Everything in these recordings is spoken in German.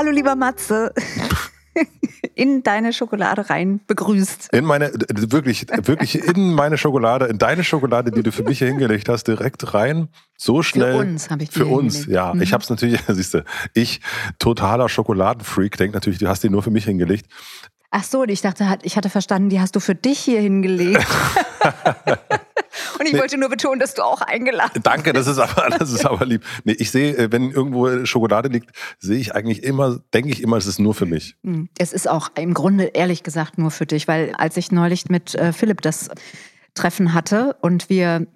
Hallo lieber Matze. In deine Schokolade rein begrüßt. In meine, wirklich, wirklich in meine Schokolade, in deine Schokolade, die du für mich hier hingelegt hast, direkt rein. So schnell. Für uns habe ich die Für uns, hingelegt. ja. Mhm. Ich habe es natürlich, siehst du, ich, totaler Schokoladenfreak, denke natürlich, du hast die nur für mich hingelegt. Ach so, und ich dachte, ich hatte verstanden, die hast du für dich hier hingelegt. und ich Nee. wollte nur betonen, dass du auch eingeladen Danke, das ist aber, das ist aber lieb. Nee, ich sehe, äh, wenn irgendwo Schokolade liegt, sehe ich eigentlich immer, denke ich immer, es ist nur für mich. Hm, Es ist auch im Grunde ehrlich gesagt nur für dich, weil als ich neulich mit äh, Philipp das Treffen hatte und wir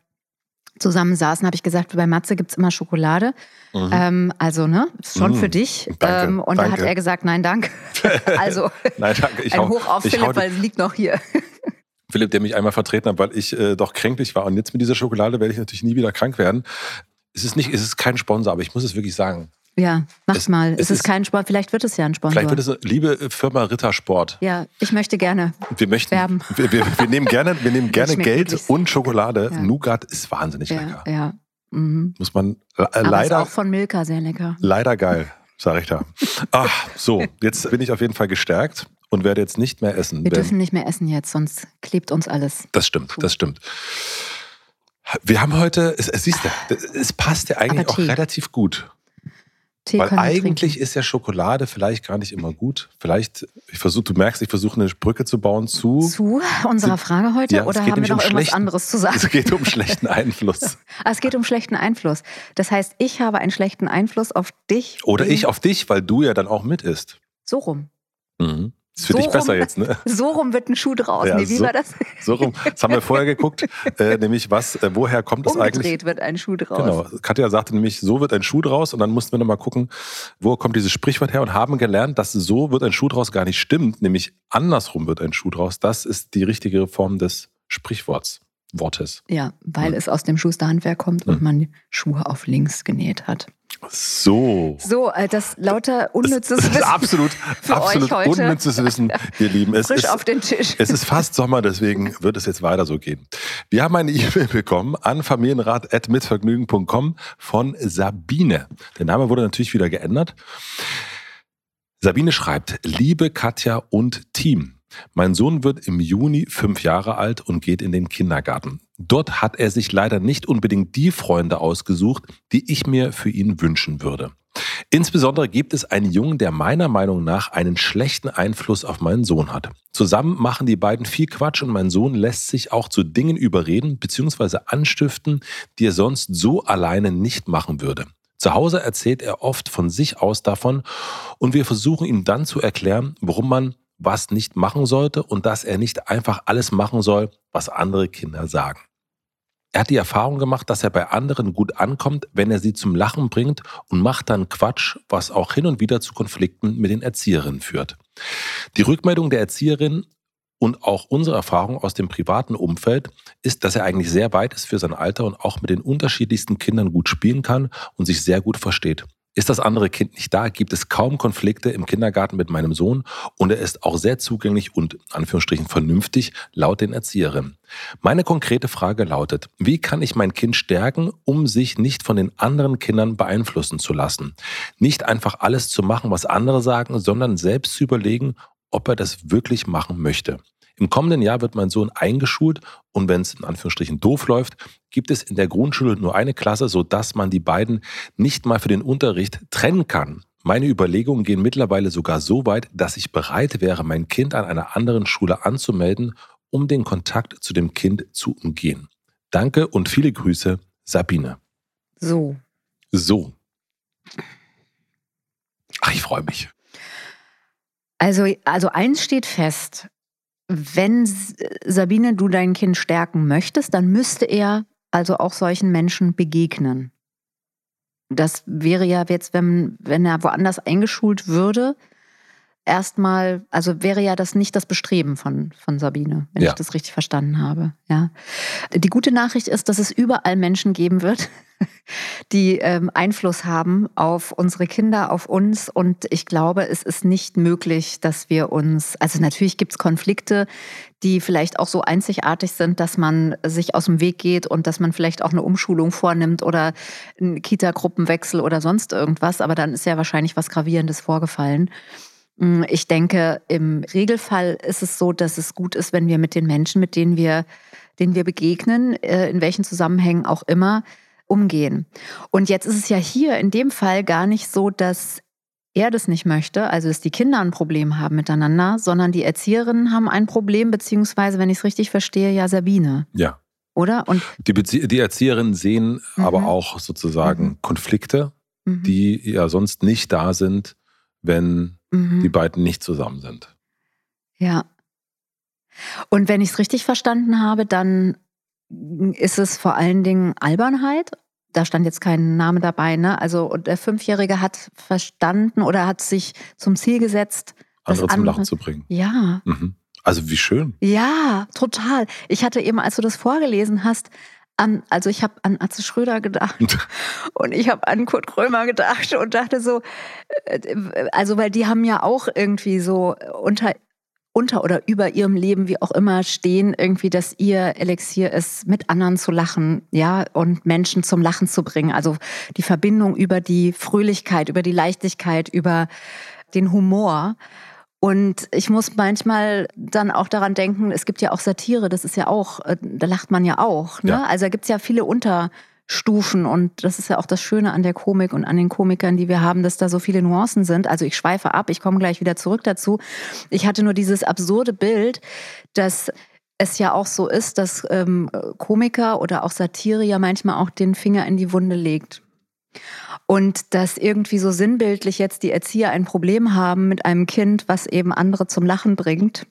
zusammen saßen, habe ich gesagt, bei Matze gibt's immer Schokolade. Ähm, also, ne, ist schon Mhm. für dich. Danke, ähm, und da hat er gesagt, nein, danke. also, Nein, danke. Ich ein hau- Hoch auf hau Philipp, weil sie liegt noch hier. Philipp, der mich einmal vertreten hat, weil ich äh, doch kränklich war. Und jetzt mit dieser Schokolade werde ich natürlich nie wieder krank werden. Es ist nicht, es ist kein Sponsor, aber ich muss es wirklich sagen. Ja, mach Es- mal. es Es ist ist- kein Sport, vielleicht wird es ja ein Sponsor. Vielleicht wird es eine liebe Firma Rittersport. ja, ich möchte gerne. Wir möchten, Werben. wir, wir, wir nehmen gerne, wir nehmen gerne Geld und Schokolade. Ja. Nougat ist wahnsinnig Ja, lecker. ja. Mhm. Muss man äh, Aber ist leider, auch von Milka sehr lecker. leider geil, sage ich da. Ach, so, jetzt bin ich auf jeden Fall gestärkt und werde jetzt nicht mehr essen. Wir dürfen nicht mehr essen jetzt, sonst klebt uns alles. Das stimmt, das stimmt. Wir haben heute, es, siehst du, es passt ja eigentlich auch relativ gut. Tee Weil eigentlich ist ja Schokolade vielleicht gar nicht immer gut. Vielleicht, ich versuche, du merkst, ich versuche eine Brücke zu bauen zu. zu unserer Frage heute Ja, oder haben wir nämlich um noch irgendwas anderes zu sagen? Es geht um schlechten Einfluss. Ah, es geht um schlechten Einfluss. Das heißt, ich habe einen schlechten Einfluss auf dich. Oder ich auf dich, weil du ja dann auch mit isst. So rum. Mhm. Ist für So dich besser rum- jetzt, ne? So rum wird ein Schuh draus. Ja, nee, wie so- war das? So rum. Das haben wir vorher geguckt, äh, nämlich was, äh, woher kommt es eigentlich? Umgedreht wird ein Schuh draus. Genau. Katja sagte nämlich, so wird ein Schuh draus. Und dann mussten wir nochmal gucken, wo kommt dieses Sprichwort her und haben gelernt, dass so wird ein Schuh draus gar nicht stimmt. Nämlich andersrum wird ein Schuh draus. Das ist die richtige Form des Sprichworts, Wortes. Ja, weil Hm. es aus dem Schusterhandwerk kommt und Hm. man Schuhe auf links genäht hat. So. So, äh, das lauter unnützes Das ist Wissen absolut, für absolut euch heute. unnützes Wissen, ihr Lieben. Es frisch ist, auf den Tisch. es ist fast Sommer, deswegen wird es jetzt weiter so gehen. Wir haben eine E-Mail bekommen an familienrat.mitvergnügen.com von Sabine. Der Name wurde natürlich wieder geändert. Sabine schreibt, liebe Katja und Team, mein Sohn wird im Juni fünf Jahre alt und geht in den Kindergarten. Dort hat er sich leider nicht unbedingt die Freunde ausgesucht, die ich mir für ihn wünschen würde. Insbesondere gibt es einen Jungen, der meiner Meinung nach einen schlechten Einfluss auf meinen Sohn hat. Zusammen machen die beiden viel Quatsch und mein Sohn lässt sich auch zu Dingen überreden bzw. anstiften, die er sonst so alleine nicht machen würde. Zu Hause erzählt er oft von sich aus davon und wir versuchen ihm dann zu erklären, warum man was nicht machen sollte und dass er nicht einfach alles machen soll, was andere Kinder sagen. Er hat die Erfahrung gemacht, dass er bei anderen gut ankommt, wenn er sie zum Lachen bringt und macht dann Quatsch, was auch hin und wieder zu Konflikten mit den Erzieherinnen führt. Die Rückmeldung der Erzieherin und auch unsere Erfahrung aus dem privaten Umfeld ist, dass er eigentlich sehr weit ist für sein Alter und auch mit den unterschiedlichsten Kindern gut spielen kann und sich sehr gut versteht. Ist das andere Kind nicht da, gibt es kaum Konflikte im Kindergarten mit meinem Sohn und er ist auch sehr zugänglich und Anführungsstrichen vernünftig laut den Erzieherinnen. Meine konkrete Frage lautet, wie kann ich mein Kind stärken, um sich nicht von den anderen Kindern beeinflussen zu lassen? Nicht einfach alles zu machen, was andere sagen, sondern selbst zu überlegen, ob er das wirklich machen möchte. Im kommenden Jahr wird mein Sohn eingeschult und wenn es in Anführungsstrichen doof läuft, gibt es in der Grundschule nur eine Klasse, sodass man die beiden nicht mal für den Unterricht trennen kann. Meine Überlegungen gehen mittlerweile sogar so weit, dass ich bereit wäre, mein Kind an einer anderen Schule anzumelden, um den Kontakt zu dem Kind zu umgehen. Danke und viele Grüße, Sabine. So. So. Ach, ich freue mich. Also, also eins steht fest. Wenn Sabine, du dein Kind stärken möchtest, dann müsste er also auch solchen Menschen begegnen. Das wäre ja jetzt, wenn, wenn er woanders eingeschult würde, erstmal, also wäre ja das nicht das Bestreben von, von Sabine, wenn ja. ich das richtig verstanden habe. Ja. Die gute Nachricht ist, dass es überall Menschen geben wird, die ähm, Einfluss haben auf unsere Kinder, auf uns. Und ich glaube, es ist nicht möglich, dass wir uns, also natürlich gibt es Konflikte, die vielleicht auch so einzigartig sind, dass man sich aus dem Weg geht und dass man vielleicht auch eine Umschulung vornimmt oder einen Kita-Gruppenwechsel oder sonst irgendwas. Aber dann ist ja wahrscheinlich was Gravierendes vorgefallen. Hm, ich denke, im Regelfall ist es so, dass es gut ist, wenn wir mit den Menschen, mit denen wir, denen wir begegnen, äh, in welchen Zusammenhängen auch immer, umgehen. Und jetzt ist es ja hier in dem Fall gar nicht so, dass er das nicht möchte, also dass die Kinder ein Problem haben miteinander, sondern die Erzieherinnen haben ein Problem, beziehungsweise, wenn ich es richtig verstehe, ja Sabine. Ja. Oder? Und die, Bezie die Erzieherinnen sehen mhm. aber auch sozusagen mhm. Konflikte, mhm. die ja sonst nicht da sind, wenn mhm. die beiden nicht zusammen sind. Ja. Und wenn ich es richtig verstanden habe, dann ist es vor allen Dingen Albernheit. Da stand jetzt kein Name dabei, ne? Also der Fünfjährige hat verstanden oder hat sich zum Ziel gesetzt, andere zum Lachen zu bringen. Ja. Mhm. Also wie schön. Ja, total. Ich hatte eben, als du das vorgelesen hast, an, also ich habe an Atze Schröder gedacht und ich habe an Kurt Krömer gedacht und dachte so, äh, also weil die haben ja auch irgendwie so unter unter oder über ihrem Leben, wie auch immer, stehen, irgendwie, dass ihr Elixier ist, mit anderen zu lachen, ja, und Menschen zum Lachen zu bringen. Also die Verbindung über die Fröhlichkeit, über die Leichtigkeit, über den Humor. Und ich muss manchmal dann auch daran denken, es gibt ja auch Satire, das ist ja auch, äh, da lacht man ja auch. Ne? Ja. Also da gibt es ja viele Unterstufen und das ist ja auch das Schöne an der Komik und an den Komikern, die wir haben, dass da so viele Nuancen sind. Also ich schweife ab, ich komme gleich wieder zurück dazu. Ich hatte nur dieses absurde Bild, dass es ja auch so ist, dass ähm, Komiker oder auch Satire ja manchmal auch den Finger in die Wunde legt. Und dass irgendwie so sinnbildlich jetzt die Erzieher ein Problem haben mit einem Kind, was eben andere zum Lachen bringt.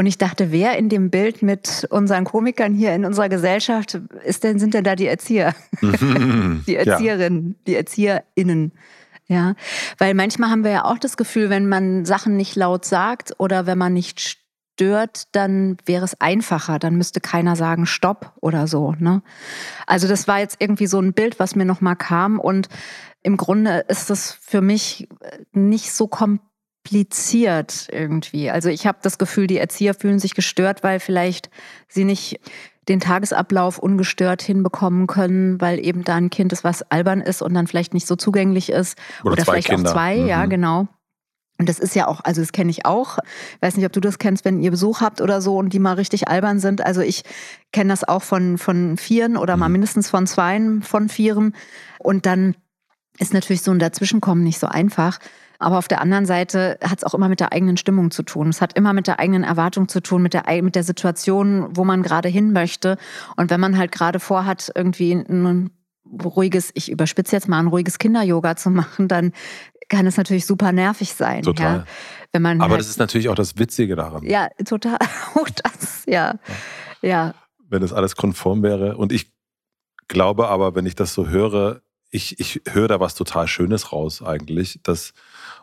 Und ich dachte, wer in dem Bild mit unseren Komikern hier in unserer Gesellschaft ist denn, sind denn da die Erzieher? die Erzieherinnen, ja. die ErzieherInnen. Ja, weil manchmal haben wir ja auch das Gefühl, wenn man Sachen nicht laut sagt oder wenn man nicht stört, dann wäre es einfacher. Dann müsste keiner sagen Stopp oder so. Ne? Also das war jetzt irgendwie so ein Bild, was mir nochmal kam. Und im Grunde ist das für mich nicht so kompliziert irgendwie. Also ich habe das Gefühl, die Erzieher fühlen sich gestört, weil vielleicht sie nicht den Tagesablauf ungestört hinbekommen können, weil eben da ein Kind ist, was albern ist und dann vielleicht nicht so zugänglich ist. Oder, oder vielleicht Kinder. auch zwei, mhm. ja, genau. Und das ist ja auch, also das kenne ich auch. Ich weiß nicht, ob du das kennst, wenn ihr Besuch habt oder so und die mal richtig albern sind. Also ich kenne das auch von, von Vieren oder mal mhm. mindestens von Zweien von Vieren. Und dann ist natürlich so ein Dazwischenkommen nicht so einfach. Aber auf der anderen Seite hat es auch immer mit der eigenen Stimmung zu tun. Es hat immer mit der eigenen Erwartung zu tun, mit der, mit der Situation, wo man gerade hin möchte. Und wenn man halt gerade vorhat, irgendwie ein ruhiges, ich überspitze jetzt mal, ein ruhiges Kinder-Yoga zu machen, dann kann es natürlich super nervig sein. Total. Ja? Wenn man Aber halt, das ist natürlich auch das Witzige daran. Ja, total. Auch das, ja. ja. Wenn das alles konform wäre. Und ich glaube aber, wenn ich das so höre, ich, ich höre da was total Schönes raus eigentlich, dass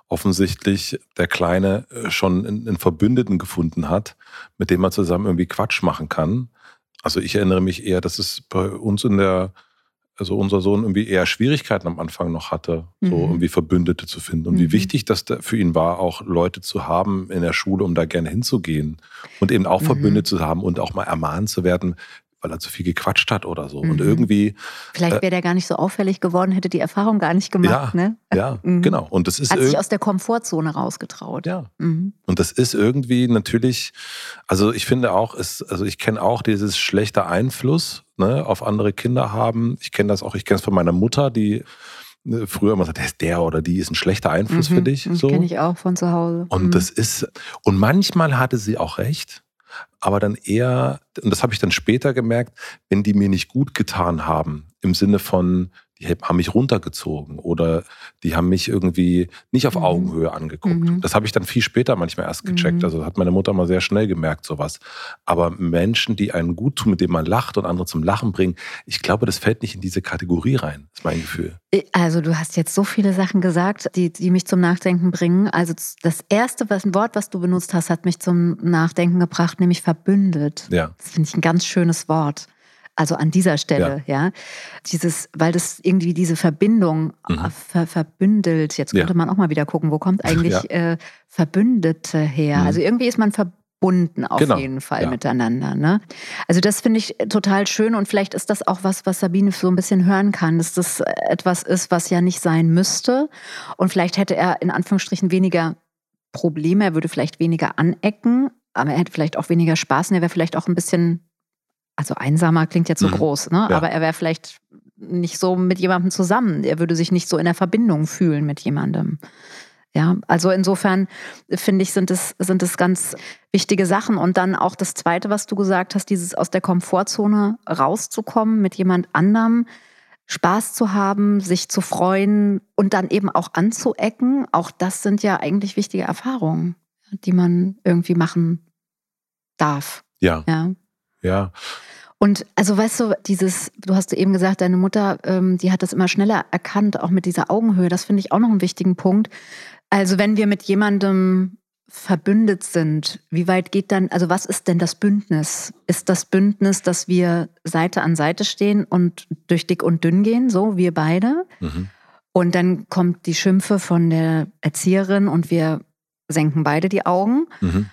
offensichtlich der Kleine äh, schon einen Verbündeten gefunden hat, mit dem man zusammen irgendwie Quatsch machen kann. Also ich erinnere mich eher, dass es bei uns in der also unser Sohn irgendwie eher Schwierigkeiten am Anfang noch hatte, so mhm. irgendwie Verbündete zu finden. Und mhm. wie wichtig das für ihn war, auch Leute zu haben in der Schule, um da gerne hinzugehen und eben auch mhm. Verbündete zu haben und auch mal ermahnt zu werden, weil er zu viel gequatscht hat oder so. Und mhm. irgendwie. Vielleicht wäre äh, der gar nicht so auffällig geworden, hätte die Erfahrung gar nicht gemacht. Ja, ne? ja mhm. genau. Und das ist Hat sich aus der Komfortzone rausgetraut. Ja. Mhm. Und das ist irgendwie natürlich, also ich finde auch, ist, also ich kenne auch dieses schlechte Einfluss ne, auf andere Kinder haben. Ich kenne das auch, ich kenne es von meiner Mutter, die ne, früher immer sagt, der ist der oder die ist ein schlechter Einfluss mhm, für dich. So. Kenne ich auch von zu Hause. Und mhm. das ist, und manchmal hatte sie auch recht aber dann eher, und das habe ich dann später gemerkt, wenn die mir nicht gut getan haben, im Sinne von, die haben mich runtergezogen oder die haben mich irgendwie nicht auf mhm. Augenhöhe angeguckt. Mhm. Das habe ich dann viel später manchmal erst gecheckt. Mhm. Also hat meine Mutter mal sehr schnell gemerkt, sowas. Aber Menschen, die einen gut tun, mit denen man lacht und andere zum Lachen bringen, ich glaube, das fällt nicht in diese Kategorie rein, ist mein Gefühl. Also du hast jetzt so viele Sachen gesagt, die, die mich zum Nachdenken bringen. Also das erste was, Wort, was du benutzt hast, hat mich zum Nachdenken gebracht, nämlich verbündet. Ja. Das finde ich ein ganz schönes Wort. Also an dieser Stelle, ja. ja. Dieses, weil das irgendwie diese Verbindung mhm. Äh, ver verbündelt. Jetzt könnte ja. man auch mal wieder gucken, wo kommt eigentlich ja. äh, Verbündete her? Mhm. Also irgendwie ist man verbunden auf genau. jeden Fall miteinander. Ne? Also das finde ich total schön und vielleicht ist das auch was, was Sabine so ein bisschen hören kann, dass das etwas ist, was ja nicht sein müsste. Und vielleicht hätte er in Anführungsstrichen weniger Probleme, er würde vielleicht weniger anecken, aber er hätte vielleicht auch weniger Spaß und er wäre vielleicht auch ein bisschen also einsamer klingt jetzt so mhm. groß, ne? Ja. aber er wäre vielleicht nicht so mit jemandem zusammen. Er würde sich nicht so in der Verbindung fühlen mit jemandem. Ja, also insofern finde ich, sind es, sind es ganz wichtige Sachen. Und dann auch das Zweite, was du gesagt hast, dieses aus der Komfortzone rauszukommen, mit jemand anderem Spaß zu haben, sich zu freuen und dann eben auch anzuecken. Auch das sind ja eigentlich wichtige Erfahrungen, die man irgendwie machen darf. Ja. Ja. ja. Und also weißt du, dieses, du hast eben gesagt, deine Mutter, ähm, die hat das immer schneller erkannt, auch mit dieser Augenhöhe. Das finde ich auch noch einen wichtigen Punkt. Also wenn wir mit jemandem verbündet sind, wie weit geht dann, also was ist denn das Bündnis? Ist das Bündnis, dass wir Seite an Seite stehen und durch dick und dünn gehen, so wir beide? Mhm. Und dann kommt die Schimpfe von der Erzieherin und wir senken beide die Augen. Mhm.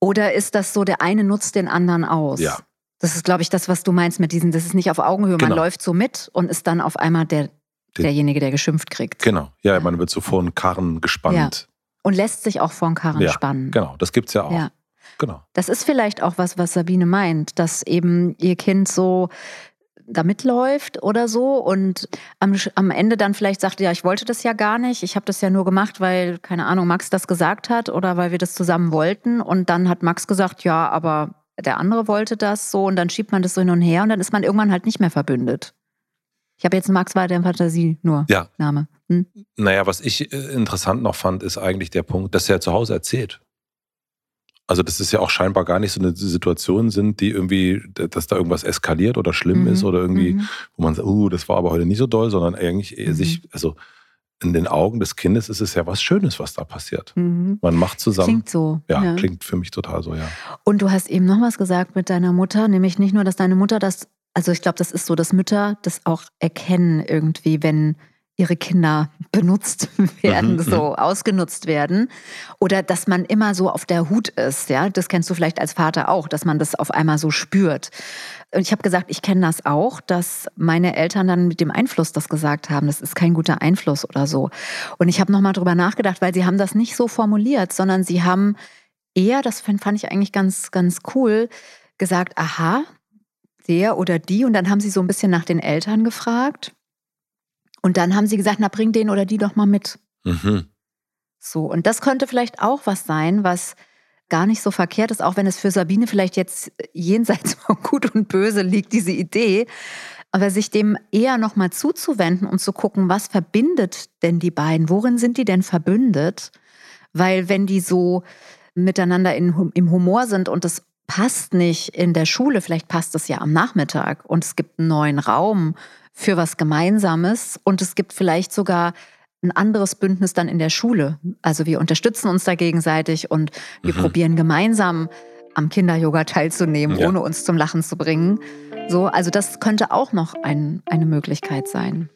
Oder ist das so, der eine nutzt den anderen aus? Ja. Das ist, glaube ich, das, was du meinst mit diesem, das ist nicht auf Augenhöhe. Genau. Man läuft so mit und ist dann auf einmal der, derjenige, der geschimpft kriegt. Genau, ja, man wird so vor den Karren gespannt. Ja. Und lässt sich auch vor den Karren ja, spannen. Genau, das gibt es ja auch. Ja. Genau. Das ist vielleicht auch was, was Sabine meint, dass eben ihr Kind so da mitläuft oder so und am, am Ende dann vielleicht sagt, ja, ich wollte das ja gar nicht, ich habe das ja nur gemacht, weil, keine Ahnung, Max das gesagt hat oder weil wir das zusammen wollten und dann hat Max gesagt, ja, aber der andere wollte das so und dann schiebt man das so hin und her und dann ist man irgendwann halt nicht mehr verbündet. Ich habe jetzt Max weiter in Fantasie nur ja. Name. Hm? Naja, was ich äh, interessant noch fand, ist eigentlich der Punkt, dass er zu Hause erzählt. Also, dass es ja auch scheinbar gar nicht so eine Situation sind, die irgendwie, dass da irgendwas eskaliert oder schlimm mhm. ist oder irgendwie, mhm. wo man sagt, uh, das war aber heute nicht so doll, sondern eigentlich mhm. sich, also in den Augen des Kindes ist es ja was Schönes, was da passiert. Mhm. Man macht zusammen. Klingt so. Ja, ja, klingt für mich total so, ja. Und du hast eben noch was gesagt mit deiner Mutter, nämlich nicht nur, dass deine Mutter das, also ich glaube, das ist so, dass Mütter das auch erkennen irgendwie, wenn ihre Kinder benutzt werden, mhm, so mhm. ausgenutzt werden. Oder dass man immer so auf der Hut ist, ja. Das kennst du vielleicht als Vater auch, dass man das auf einmal so spürt. Und ich habe gesagt, ich kenne das auch, dass meine Eltern dann mit dem Einfluss das gesagt haben, das ist kein guter Einfluss oder so. Und ich habe nochmal drüber nachgedacht, weil sie haben das nicht so formuliert, sondern sie haben eher, das fand ich eigentlich ganz, ganz cool, gesagt, aha, der oder die. Und dann haben sie so ein bisschen nach den Eltern gefragt. Und dann haben sie gesagt, na bring den oder die doch mal mit. Mhm. So, und das könnte vielleicht auch was sein, was gar nicht so verkehrt ist, auch wenn es für Sabine vielleicht jetzt jenseits von Gut und Böse liegt, diese Idee. Aber sich dem eher nochmal zuzuwenden und zu gucken, was verbindet denn die beiden? Worin sind die denn verbündet? Weil wenn die so miteinander in, im Humor sind und das passt nicht in der Schule, vielleicht passt es ja am Nachmittag und es gibt einen neuen Raum für was Gemeinsames und es gibt vielleicht sogar ein anderes Bündnis dann in der Schule. Also wir unterstützen uns da gegenseitig und wir mhm. probieren gemeinsam am Kinder-Yoga teilzunehmen, ja. ohne uns zum Lachen zu bringen. So, also das könnte auch noch ein, eine Möglichkeit sein.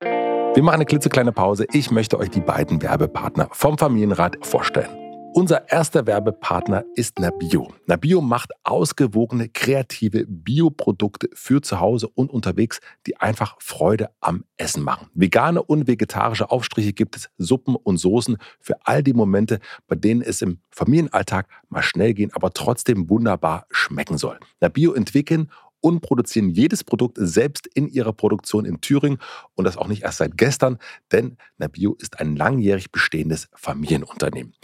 Wir machen eine klitzekleine Pause. Ich möchte euch die beiden Werbepartner vom Familienrat vorstellen. Unser erster Werbepartner ist Nabio. Nabio macht ausgewogene, kreative Bioprodukte für zu Hause und unterwegs, die einfach Freude am Essen machen. Vegane und vegetarische Aufstriche gibt es, Suppen und Soßen für all die Momente, bei denen es im Familienalltag mal schnell gehen, aber trotzdem wunderbar schmecken soll. Nabio entwickeln und produzieren jedes Produkt selbst in ihrer Produktion in Thüringen und das auch nicht erst seit gestern, denn Nabio ist ein langjährig bestehendes Familienunternehmen.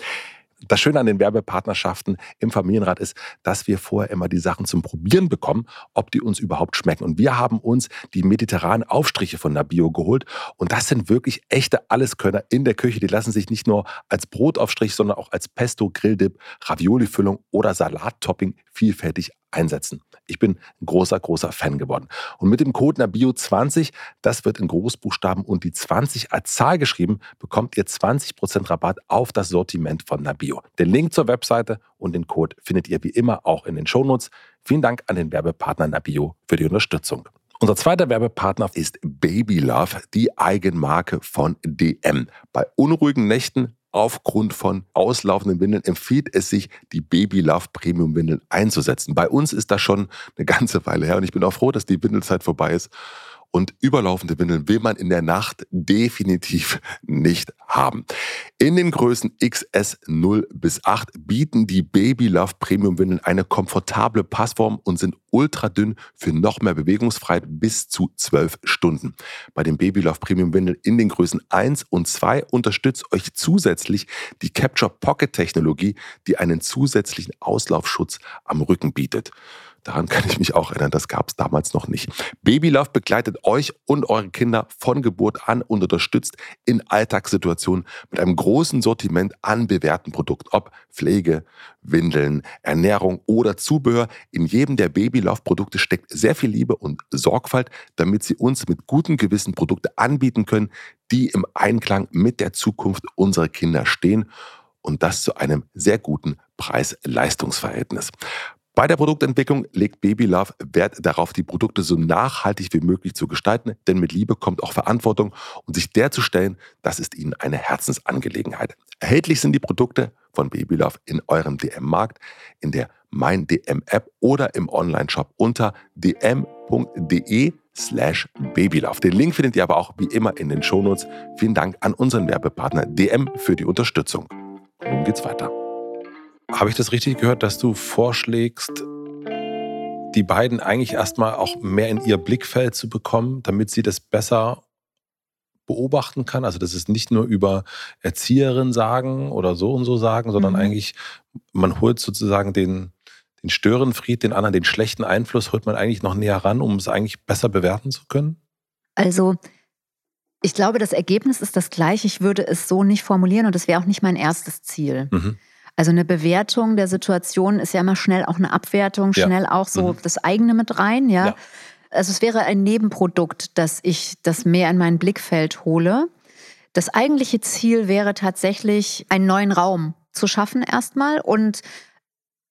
Das Schöne an den Werbepartnerschaften im Familienrat ist, dass wir vorher immer die Sachen zum Probieren bekommen, ob die uns überhaupt schmecken. Und wir haben uns die mediterranen Aufstriche von Nabio geholt. Und das sind wirklich echte Alleskönner in der Küche. Die lassen sich nicht nur als Brotaufstrich, sondern auch als Pesto, Grilldip, Ravioli-Füllung oder Salattopping vielfältig einsetzen. Ich bin ein großer, großer Fan geworden. Und mit dem Code NABIO20, das wird in Großbuchstaben und die 20 als Zahl geschrieben, bekommt ihr 20% Rabatt auf das Sortiment von Nabio. Den Link zur Webseite und den Code findet ihr wie immer auch in den Shownotes. Vielen Dank an den Werbepartner Nabio für die Unterstützung. Unser zweiter Werbepartner ist Baby Love, die Eigenmarke von DM. Bei unruhigen Nächten aufgrund von auslaufenden Windeln empfiehlt es sich, die Baby Love Premium Windeln einzusetzen. Bei uns ist das schon eine ganze Weile her und ich bin auch froh, dass die Windelzeit vorbei ist. Und überlaufende Windeln will man in der Nacht definitiv nicht haben. In den Größen XS 0 bis 8 bieten die Baby Love Premium Windeln eine komfortable Passform und sind ultra dünn für noch mehr Bewegungsfreiheit bis zu 12 Stunden. Bei den Baby Love Premium Windeln in den Größen 1 und 2 unterstützt euch zusätzlich die Capture Pocket Technologie, die einen zusätzlichen Auslaufschutz am Rücken bietet. Daran kann ich mich auch erinnern, das gab es damals noch nicht. Baby Love begleitet euch und eure Kinder von Geburt an und unterstützt in Alltagssituationen mit einem großen Sortiment an bewährten Produkten, ob Pflege, Windeln, Ernährung oder Zubehör. In jedem der Baby Love Produkte steckt sehr viel Liebe und Sorgfalt, damit sie uns mit gutem Gewissen Produkte anbieten können, die im Einklang mit der Zukunft unserer Kinder stehen und das zu einem sehr guten Preis-Leistungs-Verhältnis. Bei der Produktentwicklung legt Baby Love Wert darauf, die Produkte so nachhaltig wie möglich zu gestalten, denn mit Liebe kommt auch Verantwortung und sich der zu stellen, das ist ihnen eine Herzensangelegenheit. Erhältlich sind die Produkte von Baby Love in eurem DM-Markt, in der Mein DM App oder im Online-Shop unter dm.de slash babylove. Den Link findet ihr aber auch wie immer in den Shownotes. Vielen Dank an unseren Werbepartner DM für die Unterstützung. Nun geht's weiter. Habe ich das richtig gehört, dass du vorschlägst, die beiden eigentlich erstmal auch mehr in ihr Blickfeld zu bekommen, damit sie das besser beobachten kann? Also, dass es nicht nur über Erzieherin sagen oder so und so sagen, sondern mhm. eigentlich, man holt sozusagen den, den Störenfried, den anderen, den schlechten Einfluss, holt man eigentlich noch näher ran, um es eigentlich besser bewerten zu können? Also, ich glaube, das Ergebnis ist das gleiche. Ich würde es so nicht formulieren und das wäre auch nicht mein erstes Ziel. Mhm. Also eine Bewertung der Situation ist ja immer schnell auch eine Abwertung, schnell ja. auch so mhm. das eigene mit rein, ja? ja. Also es wäre ein Nebenprodukt, dass ich das mehr in mein Blickfeld hole. Das eigentliche Ziel wäre tatsächlich, einen neuen Raum zu schaffen erstmal und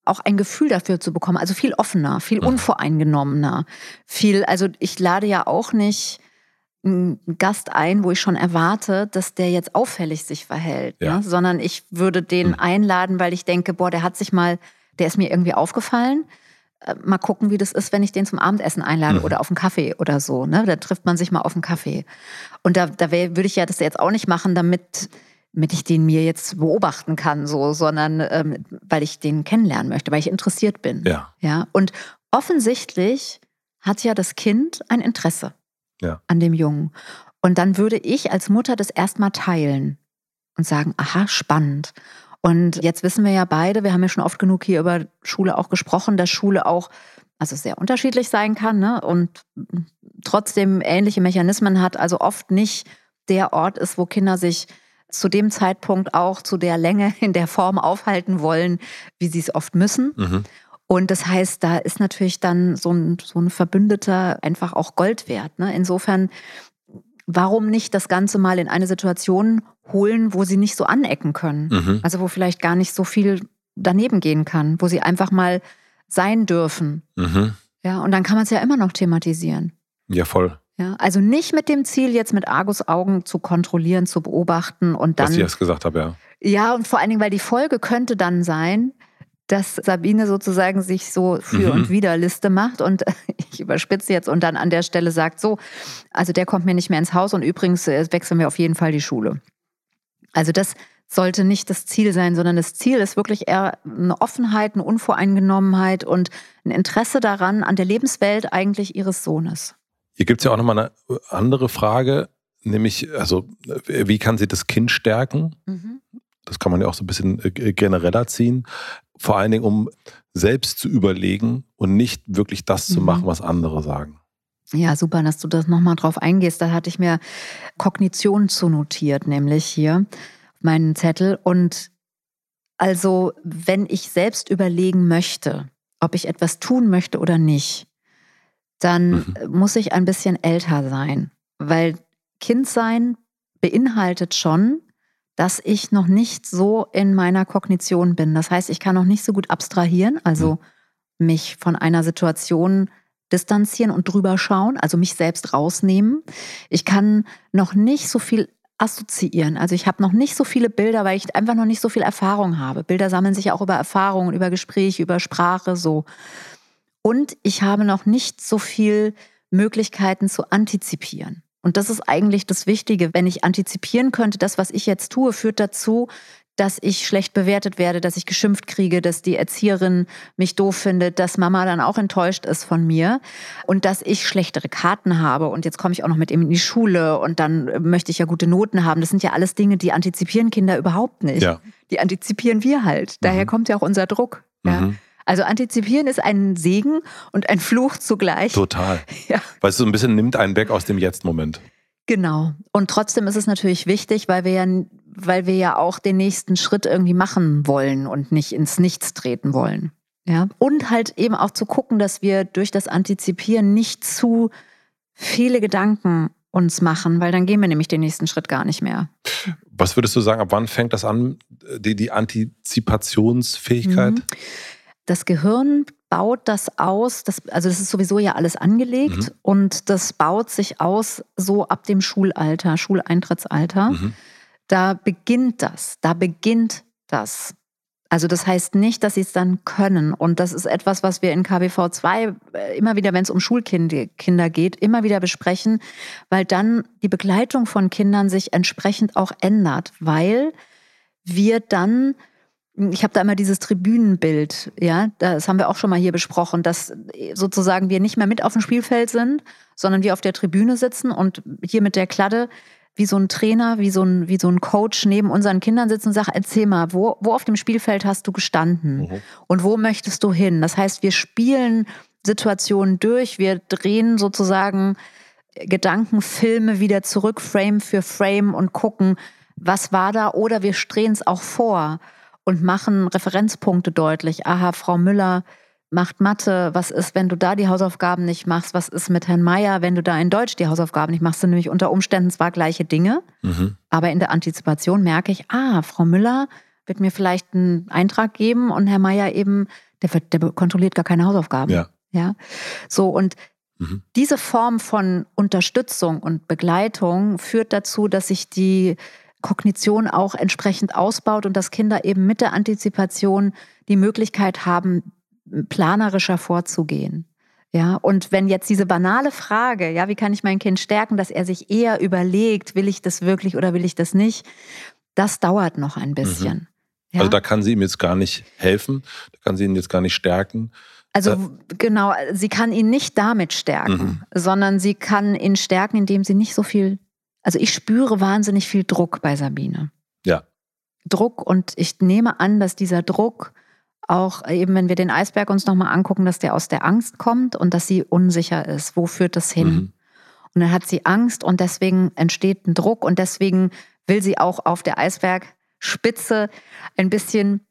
auch ein Gefühl dafür zu bekommen. Also viel offener, viel mhm. unvoreingenommener. Viel, also ich lade ja auch nicht einen Gast ein, wo ich schon erwarte, dass der jetzt auffällig sich verhält, ja. ne? sondern ich würde den mhm. einladen, weil ich denke, boah, der hat sich mal, der ist mir irgendwie aufgefallen. Äh, mal gucken, wie das ist, wenn ich den zum Abendessen einlade mhm. oder auf einen Kaffee oder so. Ne? Da trifft man sich mal auf einen Kaffee. Und da, da würde ich ja das jetzt auch nicht machen, damit, damit ich den mir jetzt beobachten kann, so, sondern ähm, weil ich den kennenlernen möchte, weil ich interessiert bin. Ja. ja. Und offensichtlich hat ja das Kind ein Interesse ja. an dem Jungen. Und dann würde ich als Mutter das erstmal teilen und sagen, aha, spannend. Und jetzt wissen wir ja beide, wir haben ja schon oft genug hier über Schule auch gesprochen, dass Schule auch also sehr unterschiedlich sein kann ne? und trotzdem ähnliche Mechanismen hat, also oft nicht der Ort ist, wo Kinder sich zu dem Zeitpunkt auch zu der Länge in der Form aufhalten wollen, wie sie es oft müssen. Mhm. Und das heißt, da ist natürlich dann so ein, so ein Verbündeter einfach auch Gold wert. Ne? Insofern, warum nicht das Ganze mal in eine Situation holen, wo sie nicht so anecken können? Mhm. Also wo vielleicht gar nicht so viel daneben gehen kann, wo sie einfach mal sein dürfen. Mhm. Ja, und dann kann man es ja immer noch thematisieren. Ja, voll. Ja, also nicht mit dem Ziel, jetzt mit Argus Augen zu kontrollieren, zu beobachten und dann. Was ich erst gesagt habe, ja. Ja, und vor allen Dingen, weil die Folge könnte dann sein, dass Sabine sozusagen sich so für mhm. und wieder Liste macht und ich überspitze jetzt und dann an der Stelle sagt, so, also der kommt mir nicht mehr ins Haus und übrigens äh, wechseln wir auf jeden Fall die Schule. Also das sollte nicht das Ziel sein, sondern das Ziel ist wirklich eher eine Offenheit, eine Unvoreingenommenheit und ein Interesse daran, an der Lebenswelt eigentlich ihres Sohnes. Hier gibt es ja auch nochmal eine andere Frage, nämlich, also, wie kann sie das Kind stärken? Mhm Das kann man ja auch so ein bisschen äh, genereller ziehen. Vor allen Dingen, um selbst zu überlegen und nicht wirklich das mhm. zu machen, was andere sagen. Ja, super, dass du das nochmal drauf eingehst. Da hatte ich mir Kognition zu notiert, nämlich hier meinen Zettel. Und also, wenn ich selbst überlegen möchte, ob ich etwas tun möchte oder nicht, dann mhm. muss ich ein bisschen älter sein, weil Kindsein beinhaltet schon, dass ich noch nicht so in meiner Kognition bin. Das heißt, ich kann noch nicht so gut abstrahieren, also mhm. mich von einer Situation distanzieren und drüber schauen, also mich selbst rausnehmen. Ich kann noch nicht so viel assoziieren. Also ich habe noch nicht so viele Bilder, weil ich einfach noch nicht so viel Erfahrung habe. Bilder sammeln sich ja auch über Erfahrungen, über Gespräche, über Sprache so. Und ich habe noch nicht so viel Möglichkeiten zu antizipieren. Und das ist eigentlich das Wichtige. Wenn ich antizipieren könnte, das, was ich jetzt tue, führt dazu, dass ich schlecht bewertet werde, dass ich geschimpft kriege, dass die Erzieherin mich doof findet, dass Mama dann auch enttäuscht ist von mir und dass ich schlechtere Karten habe und jetzt komme ich auch noch mit ihm in die Schule und dann möchte ich ja gute Noten haben. Das sind ja alles Dinge, die antizipieren Kinder überhaupt nicht. Ja. Die antizipieren wir halt. Daher mhm. kommt ja auch unser Druck. Ja. Mhm. Also antizipieren ist ein Segen und ein Fluch zugleich. Total. Ja. Weil es so ein bisschen nimmt einen weg aus dem Jetzt-Moment. Genau. Und trotzdem ist es natürlich wichtig, weil wir ja, weil wir ja auch den nächsten Schritt irgendwie machen wollen und nicht ins Nichts treten wollen. Ja. Und halt eben auch zu gucken, dass wir durch das Antizipieren nicht zu viele Gedanken uns machen, weil dann gehen wir nämlich den nächsten Schritt gar nicht mehr. Was würdest du sagen, ab wann fängt das an, die, die Antizipationsfähigkeit? Mhm. Das Gehirn baut das aus, das, also das ist sowieso ja alles angelegt mhm. und das baut sich aus so ab dem Schulalter, Schuleintrittsalter. Mhm. Da beginnt das, da beginnt das. Also das heißt nicht, dass sie es dann können. Und das ist etwas, was wir in KBV 2 äh, immer wieder, wenn es um Schulkinder geht, immer wieder besprechen, weil dann die Begleitung von Kindern sich entsprechend auch ändert, weil wir dann ich habe da immer dieses Tribünenbild, ja, das haben wir auch schon mal hier besprochen, dass sozusagen wir nicht mehr mit auf dem Spielfeld sind, sondern wir auf der Tribüne sitzen und hier mit der Kladde wie so ein Trainer, wie so ein, wie so ein Coach neben unseren Kindern sitzen und sagt, erzähl mal, wo, wo auf dem Spielfeld hast du gestanden mhm. und wo möchtest du hin? Das heißt, wir spielen Situationen durch, wir drehen sozusagen Gedankenfilme wieder zurück, Frame für Frame und gucken, was war da oder wir drehen es auch vor und machen Referenzpunkte deutlich. Aha, Frau Müller macht Mathe. Was ist, wenn du da die Hausaufgaben nicht machst? Was ist mit Herrn Meier, wenn du da in Deutsch die Hausaufgaben nicht machst? Sind nämlich unter Umständen zwar gleiche Dinge, mhm. aber in der Antizipation merke ich, ah, Frau Müller wird mir vielleicht einen Eintrag geben und Herr Meier eben, der, wird, der kontrolliert gar keine Hausaufgaben. Ja. ja? So, und mhm. diese Form von Unterstützung und Begleitung führt dazu, dass sich die Kognition auch entsprechend ausbaut und dass Kinder eben mit der Antizipation die Möglichkeit haben, planerischer vorzugehen. Ja, und wenn jetzt diese banale Frage, ja, wie kann ich mein Kind stärken, dass er sich eher überlegt, will ich das wirklich oder will ich das nicht, das dauert noch ein bisschen. Mhm. Ja? Also da kann sie ihm jetzt gar nicht helfen, da kann sie ihn jetzt gar nicht stärken. Also äh, genau, sie kann ihn nicht damit stärken, mhm. sondern sie kann ihn stärken, indem sie nicht so viel also ich spüre wahnsinnig viel Druck bei Sabine. Ja. Druck und ich nehme an, dass dieser Druck auch eben, wenn wir den Eisberg uns nochmal angucken, dass der aus der Angst kommt und dass sie unsicher ist. Wo führt das hin? Mhm. Und dann hat sie Angst und deswegen entsteht ein Druck und deswegen will sie auch auf der Eisbergspitze ein bisschen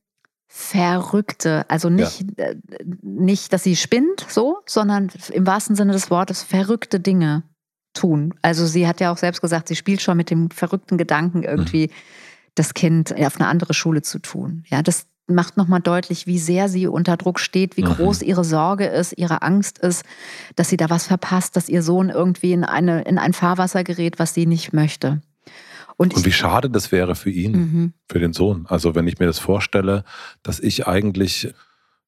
verrückte, also nicht, ja. Äh, nicht, dass sie spinnt, so, sondern im wahrsten Sinne des Wortes verrückte Dinge tun. Also sie hat ja auch selbst gesagt, sie spielt schon mit dem verrückten Gedanken irgendwie, mhm. das Kind auf eine andere Schule zu tun. Ja, das macht nochmal deutlich, wie sehr sie unter Druck steht, wie mhm. groß ihre Sorge ist, ihre Angst ist, dass sie da was verpasst, dass ihr Sohn irgendwie in, eine, in ein Fahrwasser gerät, was sie nicht möchte. Und, Und wie schade das wäre für ihn, mhm. für den Sohn. Also wenn ich mir das vorstelle, dass ich eigentlich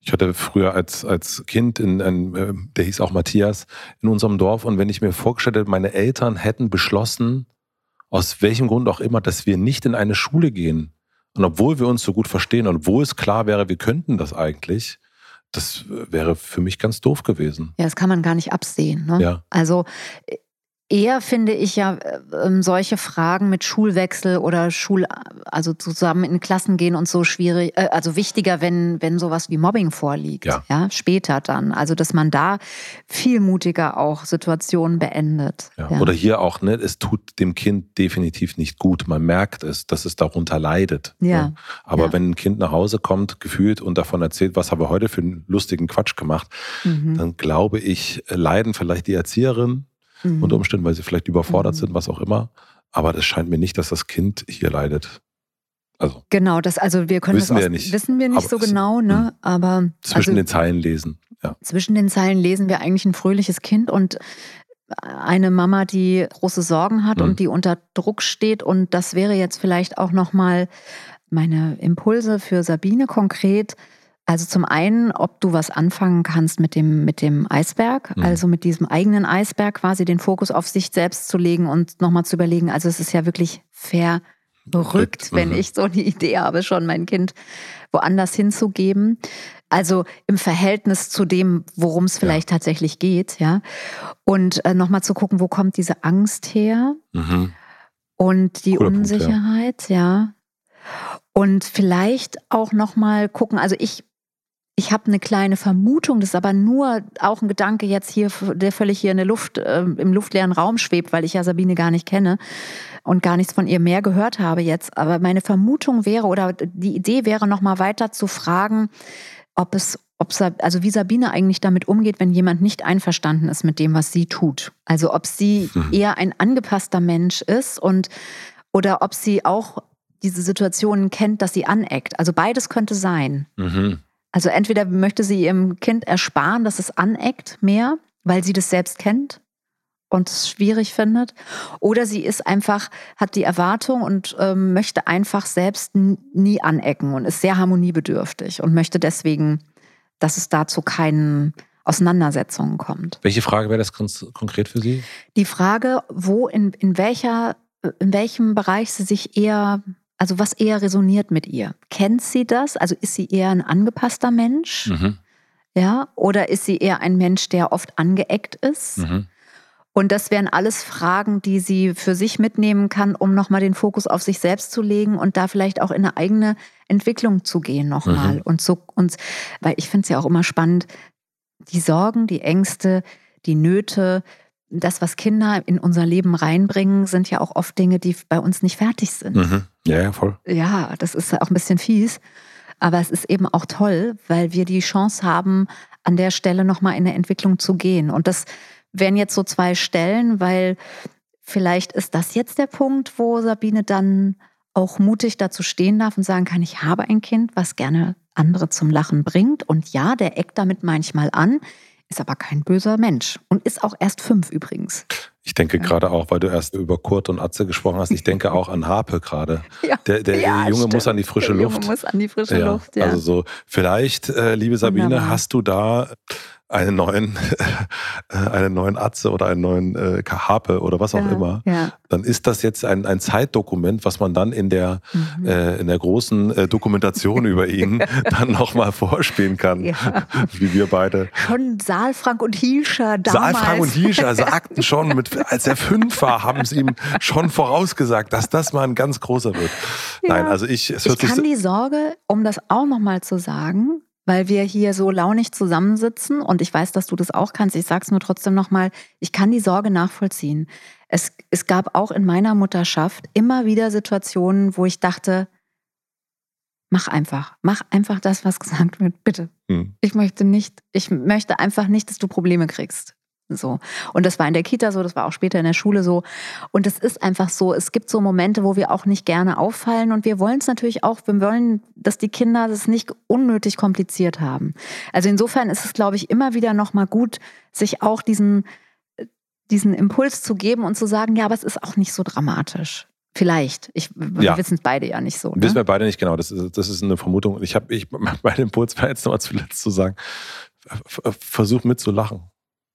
ich hatte früher als, als Kind, in, in, äh, der hieß auch Matthias, in unserem Dorf. Und wenn ich mir vorgestellt hätte, meine Eltern hätten beschlossen, aus welchem Grund auch immer, dass wir nicht in eine Schule gehen. Und obwohl wir uns so gut verstehen und obwohl es klar wäre, wir könnten das eigentlich, das wäre für mich ganz doof gewesen. Ja, das kann man gar nicht absehen. Ne? Ja. Also eher finde ich ja äh, solche Fragen mit Schulwechsel oder Schul, also zusammen in Klassen gehen und so schwierig, äh, also wichtiger, wenn, wenn sowas wie Mobbing vorliegt, ja. ja, später dann. Also, dass man da viel mutiger auch Situationen beendet. Ja. Ja. Oder hier auch, ne, es tut dem Kind definitiv nicht gut. Man merkt es, dass es darunter leidet. Ja. Ne? Aber wenn ein Kind nach Hause kommt, gefühlt und davon erzählt, was haben wir heute für einen lustigen Quatsch gemacht, mhm. dann glaube ich, leiden vielleicht die Erzieherin mhm. unter Umständen, weil sie vielleicht überfordert mhm. sind, was auch immer. Aber es scheint mir nicht, dass das Kind hier leidet. Also, genau, das, also wir können wissen das wir nicht. wissen wir nicht so genau, ne? Hm. Aber zwischen also, den Zeilen lesen. Ja. Zwischen den Zeilen lesen wir eigentlich ein fröhliches Kind und eine Mama, die große Sorgen hat mhm. und die unter Druck steht. Und das wäre jetzt vielleicht auch nochmal meine Impulse für Sabine konkret. Also zum einen, ob du was anfangen kannst mit dem, mit dem Eisberg, mhm. also mit diesem eigenen Eisberg quasi den Fokus auf sich selbst zu legen und nochmal zu überlegen. Also es ist ja wirklich verrückt, mhm. wenn ich so eine Idee habe, schon mein Kind woanders hinzugeben. Also im Verhältnis zu dem, worum es vielleicht ja. tatsächlich geht, ja. Und äh, nochmal zu gucken, wo kommt diese Angst her? Mhm. Und die Cooler Unsicherheit, Punkt, ja. ja. Und vielleicht auch nochmal gucken, also ich ich habe eine kleine Vermutung, das ist aber nur auch ein Gedanke jetzt hier, der völlig hier in der Luft, äh, im luftleeren Raum schwebt, weil ich ja Sabine gar nicht kenne und gar nichts von ihr mehr gehört habe jetzt. Aber meine Vermutung wäre oder die Idee wäre, noch mal weiter zu fragen, ob es, ob also wie Sabine eigentlich damit umgeht, wenn jemand nicht einverstanden ist mit dem, was sie tut. Also ob sie mhm. eher ein angepasster Mensch ist und oder ob sie auch diese Situationen kennt, dass sie aneckt. Also beides könnte sein. Mhm. Also entweder möchte sie ihrem Kind ersparen, dass es aneckt mehr, weil sie das selbst kennt und es schwierig findet, oder sie ist einfach, hat die Erwartung und ähm, möchte einfach selbst nie anecken und ist sehr harmoniebedürftig und möchte deswegen, dass es dazu keinen Auseinandersetzungen kommt. Welche Frage wäre das konkret für Sie? Die Frage, wo in, in welcher, in welchem Bereich sie sich eher also was eher resoniert mit ihr? Kennt sie das? Also ist sie eher ein angepasster Mensch? Mhm. Ja, oder ist sie eher ein Mensch, der oft angeeckt ist? Mhm. Und das wären alles Fragen, die sie für sich mitnehmen kann, um nochmal den Fokus auf sich selbst zu legen und da vielleicht auch in eine eigene Entwicklung zu gehen nochmal. Mhm. Und so, und, weil ich finde es ja auch immer spannend, die Sorgen, die Ängste, die Nöte, das, was Kinder in unser Leben reinbringen, sind ja auch oft Dinge, die bei uns nicht fertig sind. Mhm. Ja, ja, voll. Ja, das ist auch ein bisschen fies. Aber es ist eben auch toll, weil wir die Chance haben, an der Stelle nochmal in eine Entwicklung zu gehen. Und das wären jetzt so zwei Stellen, weil vielleicht ist das jetzt der Punkt, wo Sabine dann auch mutig dazu stehen darf und sagen kann, ich habe ein Kind, was gerne andere zum Lachen bringt. Und ja, der eckt damit manchmal an ist aber kein böser Mensch und ist auch erst fünf übrigens. Ich denke ja. gerade auch, weil du erst über Kurt und Atze gesprochen hast, ich denke auch an Harpe gerade. Ja. Der, der ja, Junge stimmt. muss an die frische der Luft. Junge muss an die frische Luft, ja. Also so, vielleicht, äh, liebe Sabine, Wunderbar. hast du da einen neuen, äh, einen neuen Atze oder einen neuen äh, Kahape oder was auch immer, dann ist das jetzt ein, ein Zeitdokument, was man dann in der, mhm. äh, in der großen äh, Dokumentation über ihn dann nochmal vorspielen kann, ja. wie wir beide. Schon Saalfrank und Hielscher damals. Saalfrank und Hielscher sagten schon, mit, als er fünf war, haben es ihm schon vorausgesagt, dass das mal ein ganz großer wird. Nein, also ich, es hört ich kann die Sorge, um das auch nochmal zu sagen, weil wir hier so launig zusammensitzen und ich weiß, dass du das auch kannst. Ich sage es nur trotzdem nochmal, ich kann die Sorge nachvollziehen. Es, es gab auch in meiner Mutterschaft immer wieder Situationen, wo ich dachte, mach einfach, mach einfach das, was gesagt wird, bitte. Hm. Ich möchte nicht, ich möchte einfach nicht, dass du Probleme kriegst. So. Und das war in der Kita so, das war auch später in der Schule so. Und es ist einfach so, es gibt so Momente, wo wir auch nicht gerne auffallen und wir wollen es natürlich auch, wir wollen, dass die Kinder das nicht unnötig kompliziert haben. Also insofern ist es, glaube ich, immer wieder nochmal gut, sich auch diesen, diesen Impuls zu geben und zu sagen, ja, aber es ist auch nicht so dramatisch. Vielleicht. Ich, wir ja. wissen es beide ja nicht so. Ne? Wissen wir beide nicht genau. Das ist, das ist eine Vermutung. Ich habe, ich, mein Impuls war jetzt nochmal zuletzt zu sagen, versuch mitzulachen.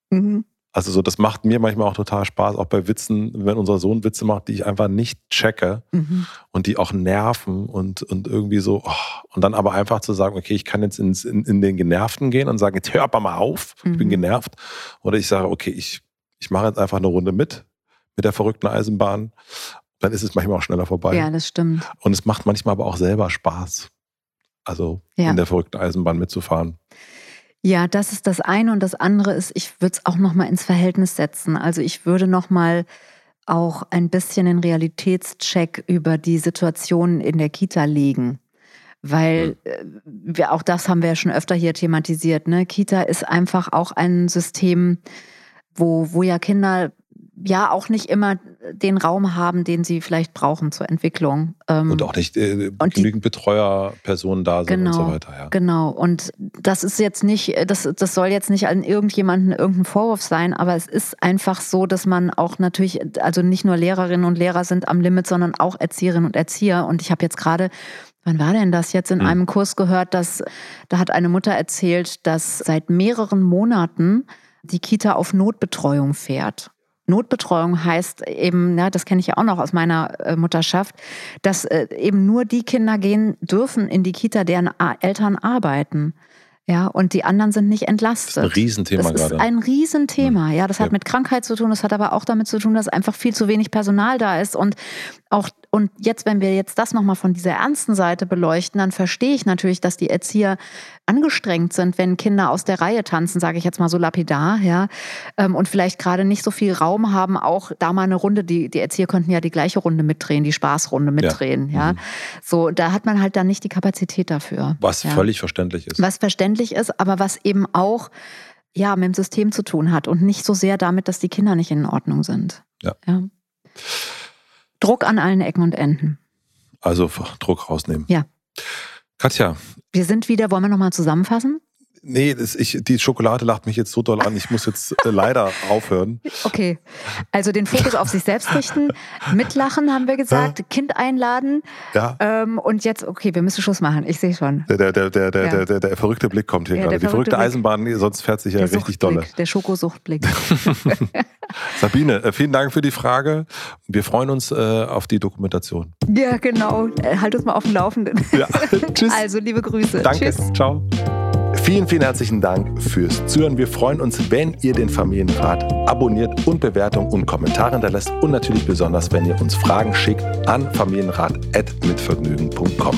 Mhm. Also so, das macht mir manchmal auch total Spaß, auch bei Witzen, wenn unser Sohn Witze macht, die ich einfach nicht checke mhm. und die auch nerven und, und irgendwie so, oh, und dann aber einfach zu sagen, okay, ich kann jetzt ins, in, in den Genervten gehen und sagen, jetzt hör aber mal auf, mhm. ich bin mhm. genervt. Oder ich sage, okay, ich, ich mache jetzt einfach eine Runde mit mit der verrückten Eisenbahn, dann ist es manchmal auch schneller vorbei. Ja, das stimmt. Und es macht manchmal aber auch selber Spaß, also ja. in der verrückten Eisenbahn mitzufahren. Ja, das ist das eine und das andere ist, ich würde es auch noch mal ins Verhältnis setzen. Also ich würde noch mal auch ein bisschen den Realitätscheck über die Situation in der Kita legen. Weil hm. äh, wir, auch das haben wir ja schon öfter hier thematisiert. Ne? Kita ist einfach auch ein System, wo, wo ja Kinder ja auch nicht immer den Raum haben, den sie vielleicht brauchen zur Entwicklung. Ähm, und auch nicht äh, und genügend Betreuerpersonen da sind genau, und so weiter. Ja. Genau. Und das ist jetzt nicht, das, das soll jetzt nicht an irgendjemanden irgendein Vorwurf sein, aber es ist einfach so, dass man auch natürlich, also nicht nur Lehrerinnen und Lehrer sind am Limit, sondern auch Erzieherinnen und Erzieher. Und ich habe jetzt gerade Wann war denn das jetzt in hm. einem Kurs gehört, dass da hat eine Mutter erzählt, dass seit mehreren Monaten die Kita auf Notbetreuung fährt. Notbetreuung heißt eben, ja, das kenne ich ja auch noch aus meiner äh, Mutterschaft, dass äh, eben nur die Kinder gehen dürfen in die Kita, deren Eltern arbeiten. Ja, und die anderen sind nicht entlastet. Das ist ein Riesenthema das gerade. Das ist ein Riesenthema. Ja, das hat ja. mit Krankheit zu tun. Das hat aber auch damit zu tun, dass einfach viel zu wenig Personal da ist und auch und jetzt, wenn wir jetzt das nochmal von dieser ernsten Seite beleuchten, dann verstehe ich natürlich, dass die Erzieher angestrengt sind, wenn Kinder aus der Reihe tanzen, sage ich jetzt mal so lapidar, ja, ähm, und vielleicht gerade nicht so viel Raum haben, auch da mal eine Runde, die, die Erzieher könnten ja die gleiche Runde mitdrehen, die Spaßrunde mitdrehen, ja. ja. Mhm. So, da hat man halt dann nicht die Kapazität dafür. Was ja. völlig verständlich ist. Was verständlich ist, aber was eben auch ja, mit dem System zu tun hat und nicht so sehr damit, dass die Kinder nicht in Ordnung sind. Ja. ja. Druck an allen Ecken und Enden. Also Druck rausnehmen. Ja. Katja. Wir sind wieder, wollen wir nochmal zusammenfassen? Nee, das, ich, die Schokolade lacht mich jetzt so doll an. Ich muss jetzt äh, leider aufhören. Okay. Also den Fokus auf sich selbst richten, mitlachen, haben wir gesagt. Kind einladen. Ja. Ähm, und jetzt, okay, wir müssen Schluss machen. Ich sehe schon. Der, der, der, der, ja. der, der, der, verrückte Blick kommt hier ja, gerade. Die verrückte Blick. Eisenbahn, sonst fährt sich ja der richtig dolle. Der Schokosuchtblick. Sabine, äh, vielen Dank für die Frage. Wir freuen uns äh, auf die Dokumentation. Ja, genau. Äh, halt uns mal auf dem Laufenden. Ja. Tschüss. Also, liebe Grüße. Danke. Tschüss. Ciao. Vielen, vielen herzlichen Dank fürs Zuhören. Wir freuen uns, wenn ihr den Familienrat abonniert und Bewertungen und Kommentare hinterlässt und natürlich besonders, wenn ihr uns Fragen schickt an familienrat.mitvergnügen.com.